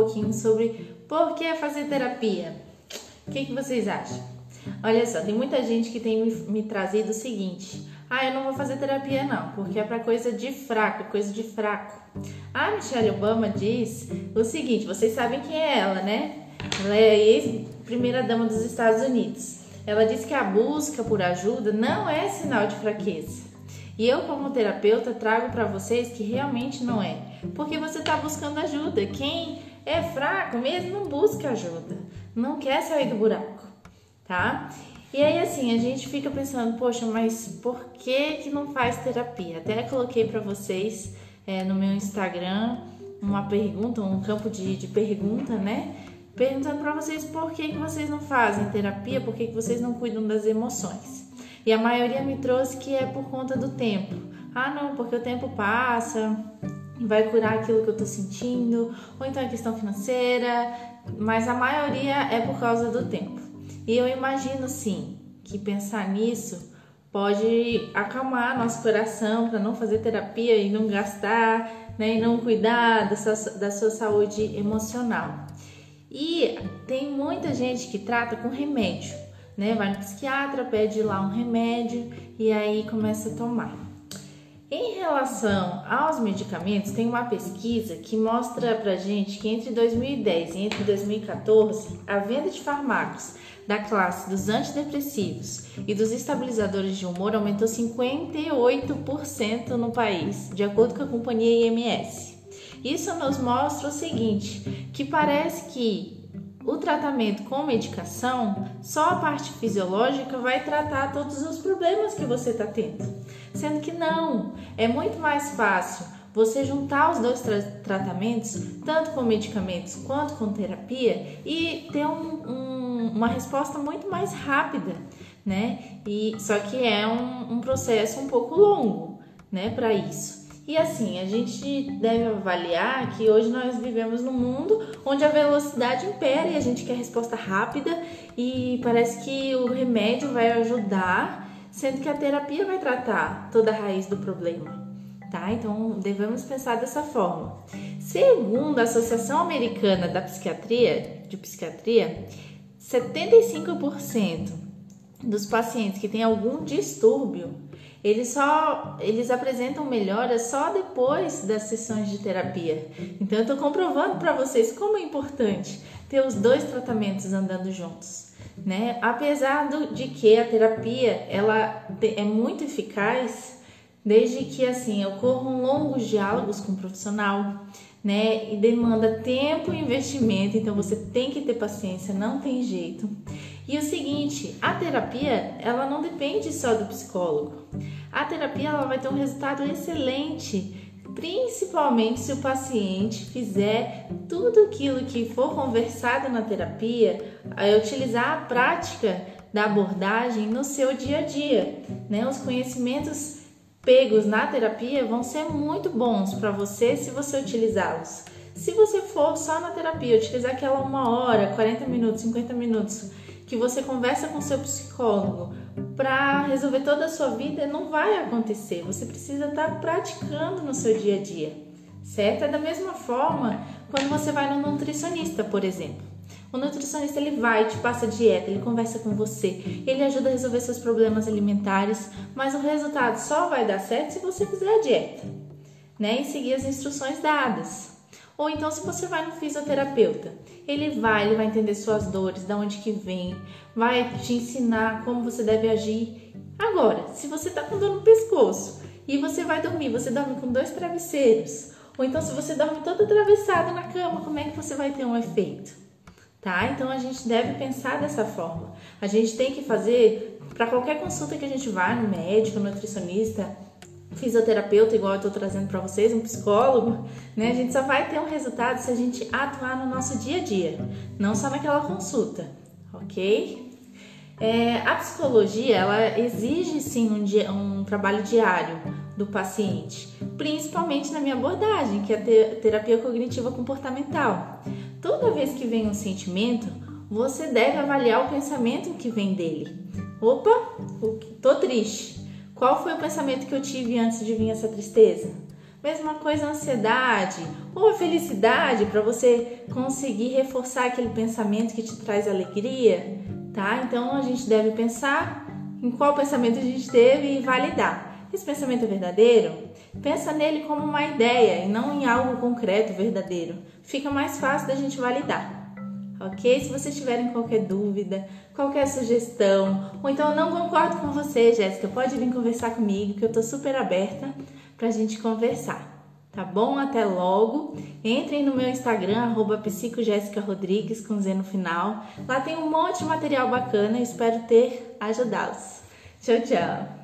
pouquinho sobre por que fazer terapia. O que, que vocês acham? Olha só, tem muita gente que tem me, me trazido o seguinte: ah, eu não vou fazer terapia não, porque é para coisa de fraco, coisa de fraco. A Michelle Obama diz o seguinte: vocês sabem quem é ela, né? Ela é ex-primeira dama dos Estados Unidos. Ela diz que a busca por ajuda não é sinal de fraqueza. E eu, como terapeuta, trago para vocês que realmente não é, porque você está buscando ajuda. Quem é fraco mesmo não busca ajuda, não quer sair do buraco, tá? E aí assim, a gente fica pensando, poxa, mas por que que não faz terapia? Até coloquei para vocês é, no meu Instagram uma pergunta, um campo de, de pergunta, né? Perguntando para vocês por que, que vocês não fazem terapia, por que, que vocês não cuidam das emoções. E a maioria me trouxe que é por conta do tempo. Ah, não, porque o tempo passa, vai curar aquilo que eu tô sentindo, ou então é questão financeira, mas a maioria é por causa do tempo. E eu imagino sim que pensar nisso pode acalmar nosso coração para não fazer terapia e não gastar, né, e não cuidar da sua, da sua saúde emocional. E tem muita gente que trata com remédio, né? Vai no psiquiatra, pede lá um remédio e aí começa a tomar. Em relação aos medicamentos, tem uma pesquisa que mostra pra gente que entre 2010 e entre 2014, a venda de fármacos da classe dos antidepressivos e dos estabilizadores de humor aumentou 58% no país, de acordo com a companhia IMS. Isso nos mostra o seguinte, que parece que o tratamento com medicação, só a parte fisiológica vai tratar todos os problemas que você está tendo. Sendo que não, é muito mais fácil você juntar os dois tra tratamentos, tanto com medicamentos quanto com terapia, e ter um, um, uma resposta muito mais rápida, né? E, só que é um, um processo um pouco longo, né, para isso. E assim, a gente deve avaliar que hoje nós vivemos num mundo onde a velocidade impera e a gente quer resposta rápida e parece que o remédio vai ajudar, sendo que a terapia vai tratar toda a raiz do problema. Tá? Então, devemos pensar dessa forma. Segundo a Associação Americana da Psiquiatria, de Psiquiatria, 75% dos pacientes que têm algum distúrbio eles só eles apresentam melhoras só depois das sessões de terapia. Então eu estou comprovando para vocês como é importante ter os dois tratamentos andando juntos, né? Apesar do, de que a terapia ela é muito eficaz desde que assim ocorram longos diálogos com o profissional, né? E demanda tempo e investimento, então você tem que ter paciência, não tem jeito. E o seguinte, a terapia, ela não depende só do psicólogo. A terapia ela vai ter um resultado excelente, principalmente se o paciente fizer tudo aquilo que for conversado na terapia, a utilizar a prática da abordagem no seu dia a dia, né? Os conhecimentos pegos na terapia vão ser muito bons para você se você utilizá-los. Se você for só na terapia, utilizar aquela uma hora, 40 minutos, 50 minutos que você conversa com seu psicólogo para resolver toda a sua vida, não vai acontecer. Você precisa estar tá praticando no seu dia a dia, certo? É da mesma forma quando você vai no nutricionista, por exemplo. O nutricionista ele vai, te passa dieta, ele conversa com você, ele ajuda a resolver seus problemas alimentares, mas o resultado só vai dar certo se você fizer a dieta, né? E seguir as instruções dadas. Ou então se você vai no fisioterapeuta, ele vai, ele vai entender suas dores, da onde que vem, vai te ensinar como você deve agir. Agora, se você tá com dor no pescoço e você vai dormir, você dorme com dois travesseiros, ou então se você dorme todo atravessado na cama, como é que você vai ter um efeito? Tá? Então a gente deve pensar dessa forma. A gente tem que fazer para qualquer consulta que a gente vá no médico, nutricionista, fisioterapeuta, igual eu estou trazendo para vocês, um psicólogo, né? A gente só vai ter um resultado se a gente atuar no nosso dia a dia, não só naquela consulta, ok? É, a psicologia, ela exige sim um, dia, um trabalho diário do paciente, principalmente na minha abordagem, que é a terapia cognitiva comportamental. Toda vez que vem um sentimento, você deve avaliar o pensamento que vem dele. Opa, tô triste. Qual foi o pensamento que eu tive antes de vir essa tristeza? Mesma coisa ansiedade ou a felicidade para você conseguir reforçar aquele pensamento que te traz alegria, tá? Então a gente deve pensar em qual pensamento a gente teve e validar. Esse pensamento é verdadeiro? Pensa nele como uma ideia e não em algo concreto, verdadeiro. Fica mais fácil da gente validar ok? Se vocês tiverem qualquer dúvida, qualquer sugestão, ou então não concordo com você, Jéssica, pode vir conversar comigo, que eu tô super aberta pra gente conversar. Tá bom? Até logo. Entrem no meu Instagram, arroba Rodrigues, com Z no final. Lá tem um monte de material bacana espero ter ajudá-los. Tchau, tchau!